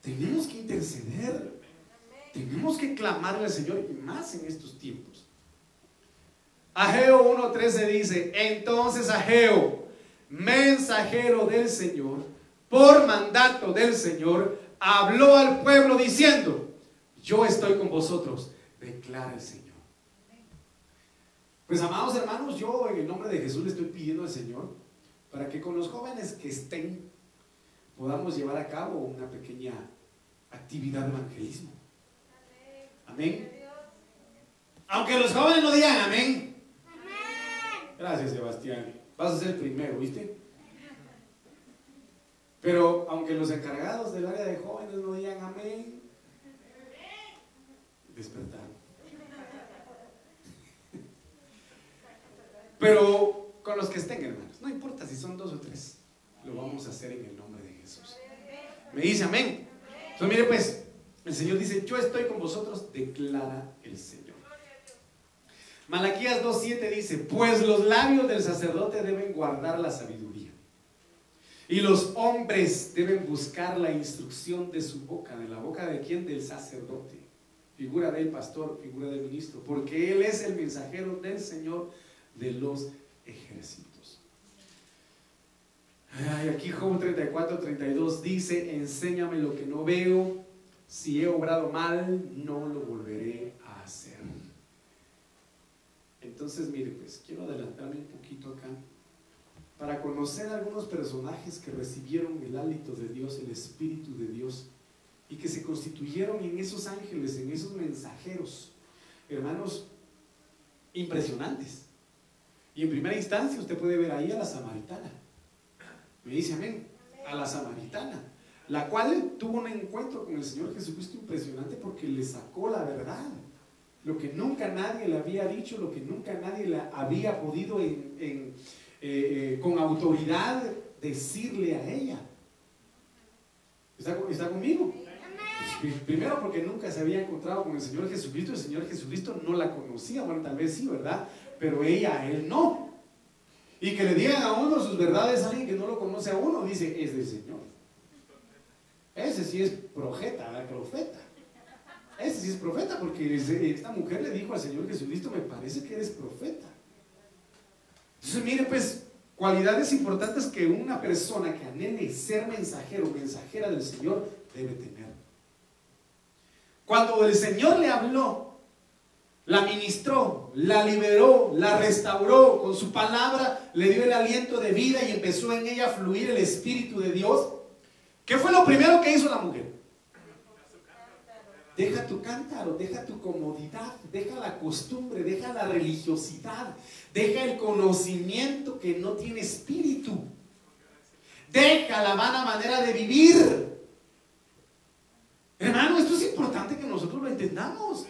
Tenemos que interceder. Tenemos que clamarle al Señor y más en estos tiempos. Ageo 1.13 dice, entonces Ageo, mensajero del Señor, por mandato del Señor, habló al pueblo diciendo, yo estoy con vosotros, declara el Señor. Pues amados hermanos, yo en el nombre de Jesús le estoy pidiendo al Señor para que con los jóvenes que estén podamos llevar a cabo una pequeña actividad de evangelismo. Amén. Aunque los jóvenes no digan amén. Gracias, Sebastián. Vas a ser el primero, ¿viste? Pero aunque los encargados del área de jóvenes no digan amén, despertar. Pero con los que estén, hermanos, no importa si son dos o tres, lo vamos a hacer en el nombre de Jesús. Me dice amén. Entonces, mire, pues, el Señor dice: Yo estoy con vosotros, declara el Señor. Malaquías 2.7 dice: Pues los labios del sacerdote deben guardar la sabiduría. Y los hombres deben buscar la instrucción de su boca. ¿De la boca de quién? Del sacerdote. Figura del pastor, figura del ministro. Porque él es el mensajero del Señor de los ejércitos. Ay, aquí Job 34, 32 dice, enséñame lo que no veo, si he obrado mal, no lo volveré a hacer. Entonces, mire, pues quiero adelantarme un poquito acá para conocer algunos personajes que recibieron el hálito de Dios, el Espíritu de Dios, y que se constituyeron en esos ángeles, en esos mensajeros, hermanos, impresionantes. Y en primera instancia usted puede ver ahí a la samaritana. Me dice amén. A la samaritana, la cual tuvo un encuentro con el Señor Jesucristo impresionante porque le sacó la verdad. Lo que nunca nadie le había dicho, lo que nunca nadie le había podido en eh, con autoridad decirle a ella. ¿Está, conmigo? Primero porque nunca se había encontrado con el Señor Jesucristo, el Señor Jesucristo no la conocía, bueno, tal vez sí, ¿verdad? Pero ella él no. Y que le digan a uno sus verdades a alguien que no lo conoce a uno, dice, es del Señor. Ese sí es profeta, profeta. Ese sí es profeta, porque esta mujer le dijo al Señor Jesucristo, me parece que eres profeta. Entonces, mire, pues, cualidades importantes que una persona que anhele ser mensajero, mensajera del Señor, debe tener. Cuando el Señor le habló, la ministró, la liberó, la restauró con su palabra, le dio el aliento de vida y empezó en ella a fluir el Espíritu de Dios. ¿Qué fue lo primero que hizo la mujer? Deja tu cántaro, deja tu comodidad, deja la costumbre, deja la religiosidad, deja el conocimiento que no tiene espíritu. Deja la vana manera de vivir. Hermano, esto es importante que nosotros lo entendamos.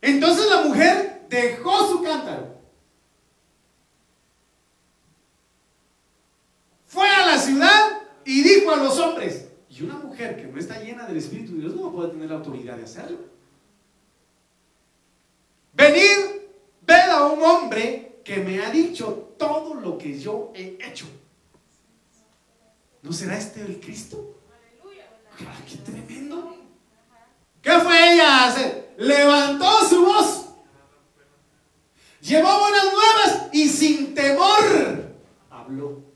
Entonces la mujer dejó su cántaro. Fue a la ciudad y dijo a los hombres, y una mujer que no está llena del Espíritu de Dios no puede tener la autoridad de hacerlo. Venir, ver a un hombre que me ha dicho todo lo que yo he hecho. ¿No será este el Cristo? Ah, ¡Qué tremendo! ¿Qué fue ella a hacer? Levantó su voz. Llevó buenas nuevas y sin temor habló.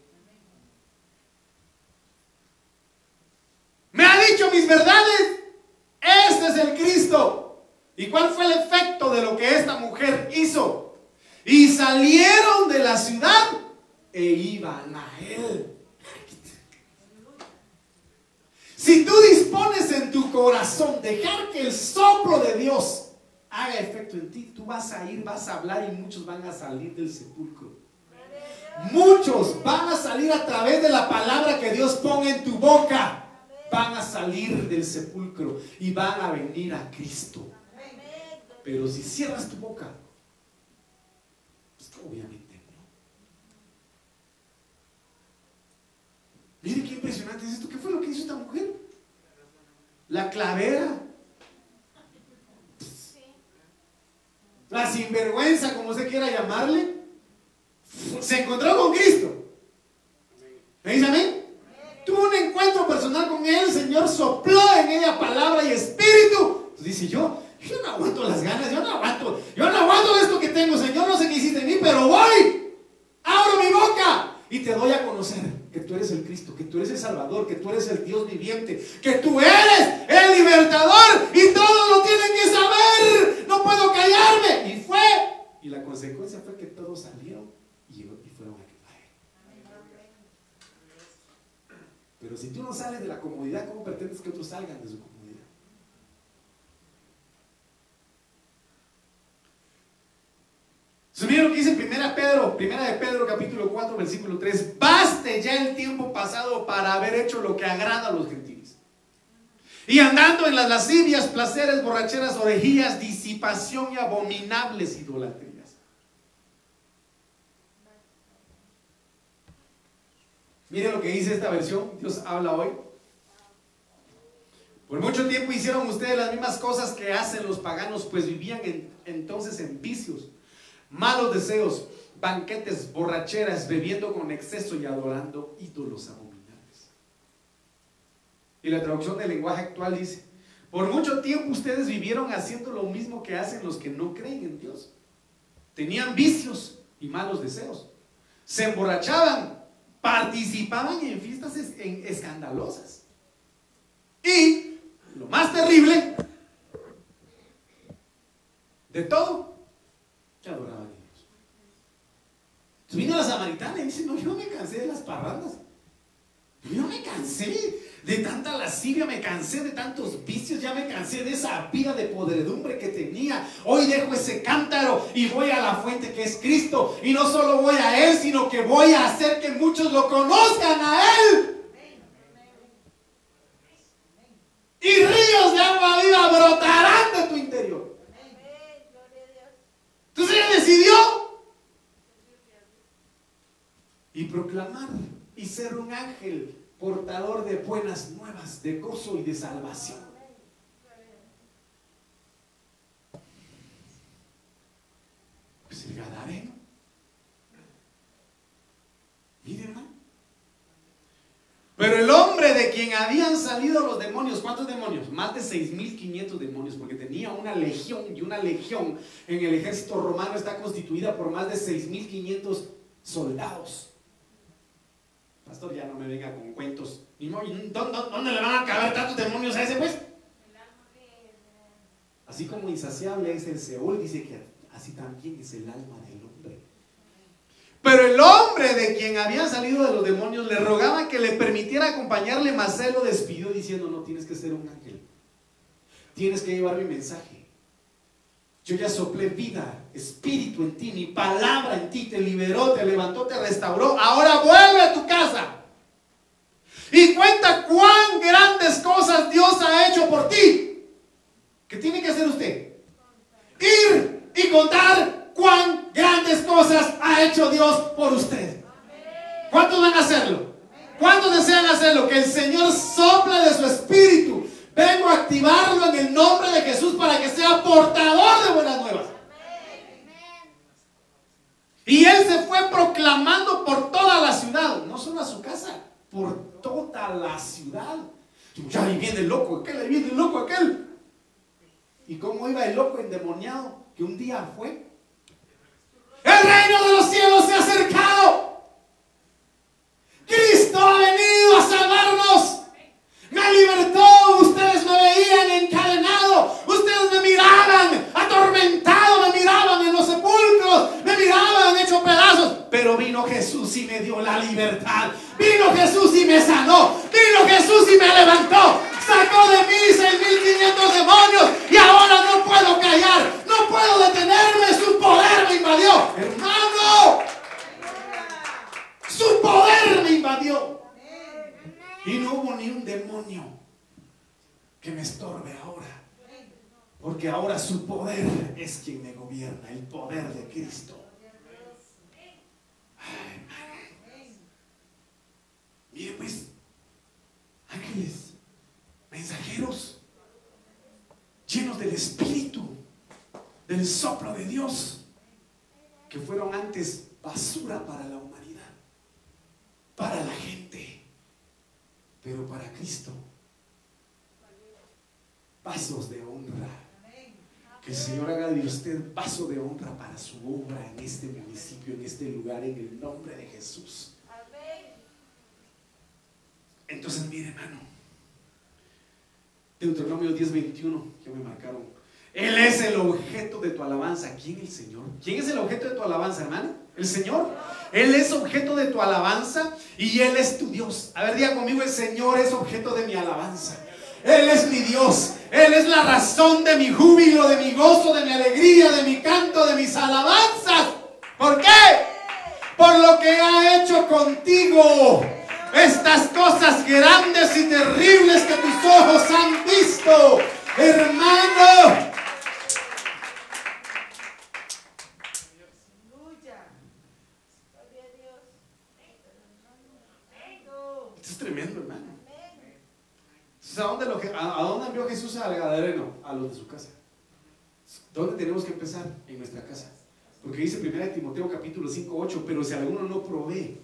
Me ha dicho mis verdades. Este es el Cristo. ¿Y cuál fue el efecto de lo que esta mujer hizo? Y salieron de la ciudad e iban a él. Si tú dispones en tu corazón dejar que el soplo de Dios haga efecto en ti, tú vas a ir, vas a hablar y muchos van a salir del sepulcro. Muchos van a salir a través de la palabra que Dios pone en tu boca van a salir del sepulcro y van a venir a Cristo. Pero si cierras tu boca, pues obviamente no. Mire qué impresionante es esto. ¿Qué fue lo que hizo esta mujer? La clavera. La sinvergüenza, como se quiera llamarle, se encontró con Cristo. ¿Me dice? Encuentro personal con él, el Señor sopló en ella palabra y espíritu. Entonces dice yo, yo no aguanto las ganas, yo no aguanto, yo no aguanto esto que tengo, Señor, no sé qué hiciste en mí, pero voy, abro mi boca y te doy a conocer que tú eres el Cristo, que tú eres el Salvador, que tú eres el Dios viviente, que tú eres el libertador y todos lo tienen que saber, no puedo callarme. Y fue, y la consecuencia fue que todos salieron Pero si tú no sales de la comodidad, ¿cómo pretendes que otros salgan de su comodidad? Miren lo que dice primera Pedro, primera de Pedro capítulo 4 versículo 3. Baste ya el tiempo pasado para haber hecho lo que agrada a los gentiles. Y andando en las lascivias, placeres, borracheras, orejillas, disipación y abominables idolatrías. Mire lo que dice esta versión, Dios habla hoy. Por mucho tiempo hicieron ustedes las mismas cosas que hacen los paganos, pues vivían entonces en vicios, malos deseos, banquetes, borracheras, bebiendo con exceso y adorando ídolos abominables. Y la traducción del lenguaje actual dice, por mucho tiempo ustedes vivieron haciendo lo mismo que hacen los que no creen en Dios. Tenían vicios y malos deseos. Se emborrachaban participaban en fiestas escandalosas. Y lo más terrible de todo, que adoraban a Dios. Entonces viene la samaritana y dice, no, yo me cansé de las parrandas. Yo me cansé de tanta lascivia, me cansé de tantos vicios, ya me cansé de esa vida de podredumbre que tenía. Hoy dejo ese cántaro y voy a la fuente que es Cristo. Y no solo voy a Él, sino que voy a hacer que muchos lo conozcan a Él. Y ríos de agua viva brotarán de tu interior. Entonces ella decidió y proclamar y ser un ángel portador de buenas nuevas, de gozo y de salvación. Pues el Gadareno. Mire, hermano. Pero el hombre de quien habían salido los demonios, ¿cuántos demonios? Más de 6.500 demonios, porque tenía una legión y una legión en el ejército romano está constituida por más de 6.500 soldados. Pastor, ya no me venga con cuentos. ¿Dónde, le van a caber tantos demonios a ese pues? Así como insaciable es el Seúl, dice que así también es el alma del hombre. Pero el hombre de quien habían salido de los demonios le rogaba que le permitiera acompañarle, mas él lo despidió diciendo, no, tienes que ser un ángel. Tienes que llevar mi mensaje. Yo ya soplé vida, espíritu en ti, mi palabra en ti te liberó, te levantó, te restauró. Ahora vuelve a tu casa. Y cuenta cuán grandes cosas Dios ha hecho por ti. ¿Qué tiene que hacer usted? Ir y contar cuán grandes cosas ha hecho Dios por usted. ¿Cuántos van a hacerlo? ¿Cuántos desean hacerlo? Que el Señor sople de su espíritu Vengo a activarlo en el nombre de Jesús para que sea portador de buenas nuevas. Y él se fue proclamando por toda la ciudad, no solo a su casa, por toda la ciudad. Ya ahí viene el loco aquel, ahí viene el loco aquel. ¿Y cómo iba el loco endemoniado que un día fue? El reino de los cielos se ha acercado. Cristo ha venido a salvarnos. Me libertó, ustedes me veían encadenado, ustedes me miraban atormentado, me miraban en los sepulcros, me miraban hecho pedazos. Pero vino Jesús y me dio la libertad. Vino Jesús y me sanó. Vino Jesús y me levantó. Sacó de mí 6.500 demonios y ahora no puedo callar. No puedo detenerme. Su poder me invadió. Hermano, su poder me invadió. Y no hubo ni un demonio que me estorbe ahora. Porque ahora su poder es quien me gobierna, el poder de Cristo. Mire pues, ángeles, mensajeros, llenos del Espíritu, del soplo de Dios, que fueron antes basura para la humanidad, para la gente pero para Cristo, pasos de honra. Que el Señor haga de usted paso de honra para su obra en este municipio, en este lugar, en el nombre de Jesús. Entonces, mire, hermano, Deuteronomio 10:21, que me marcaron. Él es el objeto de tu alabanza. ¿Quién el Señor? ¿Quién es el objeto de tu alabanza, hermano? El Señor. Él es objeto de tu alabanza y Él es tu Dios. A ver, diga conmigo, el Señor es objeto de mi alabanza. Él es mi Dios. Él es la razón de mi júbilo, de mi gozo, de mi alegría, de mi canto, de mis alabanzas. ¿Por qué? Por lo que ha hecho contigo. Estas cosas grandes y terribles que tus ojos han visto. Hermano, tremendo, hermano. ¿A dónde, lo, a, dónde envió Jesús al Gadareno? A los de su casa. ¿Dónde tenemos que empezar? En nuestra casa. Porque dice 1 Timoteo capítulo 5, 8, pero si alguno no provee,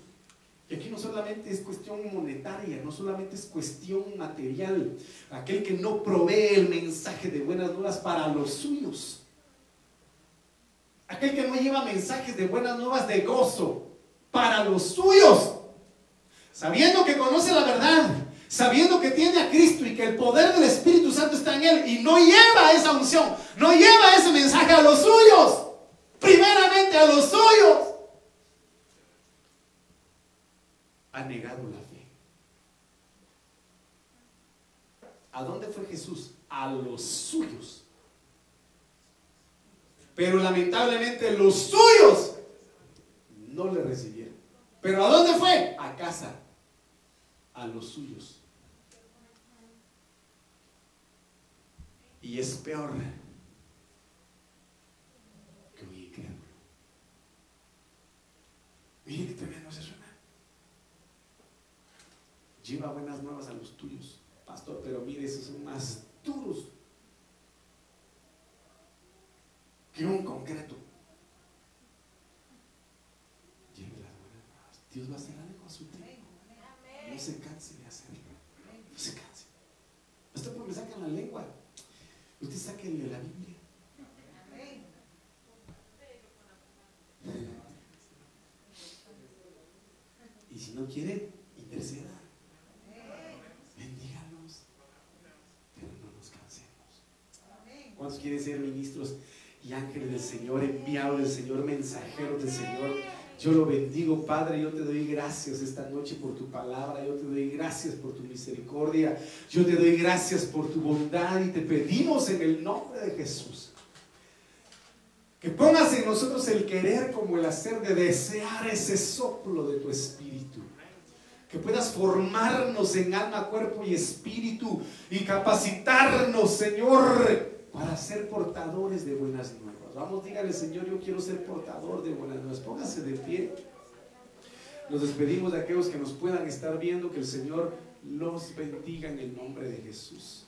y aquí no solamente es cuestión monetaria, no solamente es cuestión material, aquel que no provee el mensaje de buenas nuevas para los suyos, aquel que no lleva mensajes de buenas nuevas de gozo para los suyos, sabiendo que conoce la verdad, sabiendo que tiene a Cristo y que el poder del Espíritu Santo está en él y no lleva esa unción, no lleva ese mensaje a los suyos, primeramente a los suyos. ha negado la fe. ¿A dónde fue Jesús? A los suyos. Pero lamentablemente los suyos no le recibieron. ¿Pero a dónde fue? A casa. A los suyos. Y es peor que un incrédulo. Mire que tremendo es eso, hermano. Lleva buenas nuevas a los tuyos, pastor, pero mire, esos son más duros que un concreto. Lleve las buenas nuevas. Dios va a hacer algo. No se canse de hacerlo. No se canse. Esto porque me sacan la lengua. Usted sáquenle la Biblia. Y si no quiere, interceda. Bendíganos. Pero no nos cansemos. ¿Cuántos quieren ser ministros y ángeles del Señor, enviados del Señor, mensajeros del Señor? Yo lo bendigo, Padre. Yo te doy gracias esta noche por tu palabra. Yo te doy gracias por tu misericordia. Yo te doy gracias por tu bondad y te pedimos en el nombre de Jesús que pongas en nosotros el querer como el hacer de desear ese soplo de tu espíritu. Que puedas formarnos en alma, cuerpo y espíritu y capacitarnos, Señor, para ser portadores de buenas nuevas. Vamos, dígale, Señor, yo quiero ser portador de buenas nuevas. Póngase de pie. Nos despedimos de aquellos que nos puedan estar viendo. Que el Señor los bendiga en el nombre de Jesús.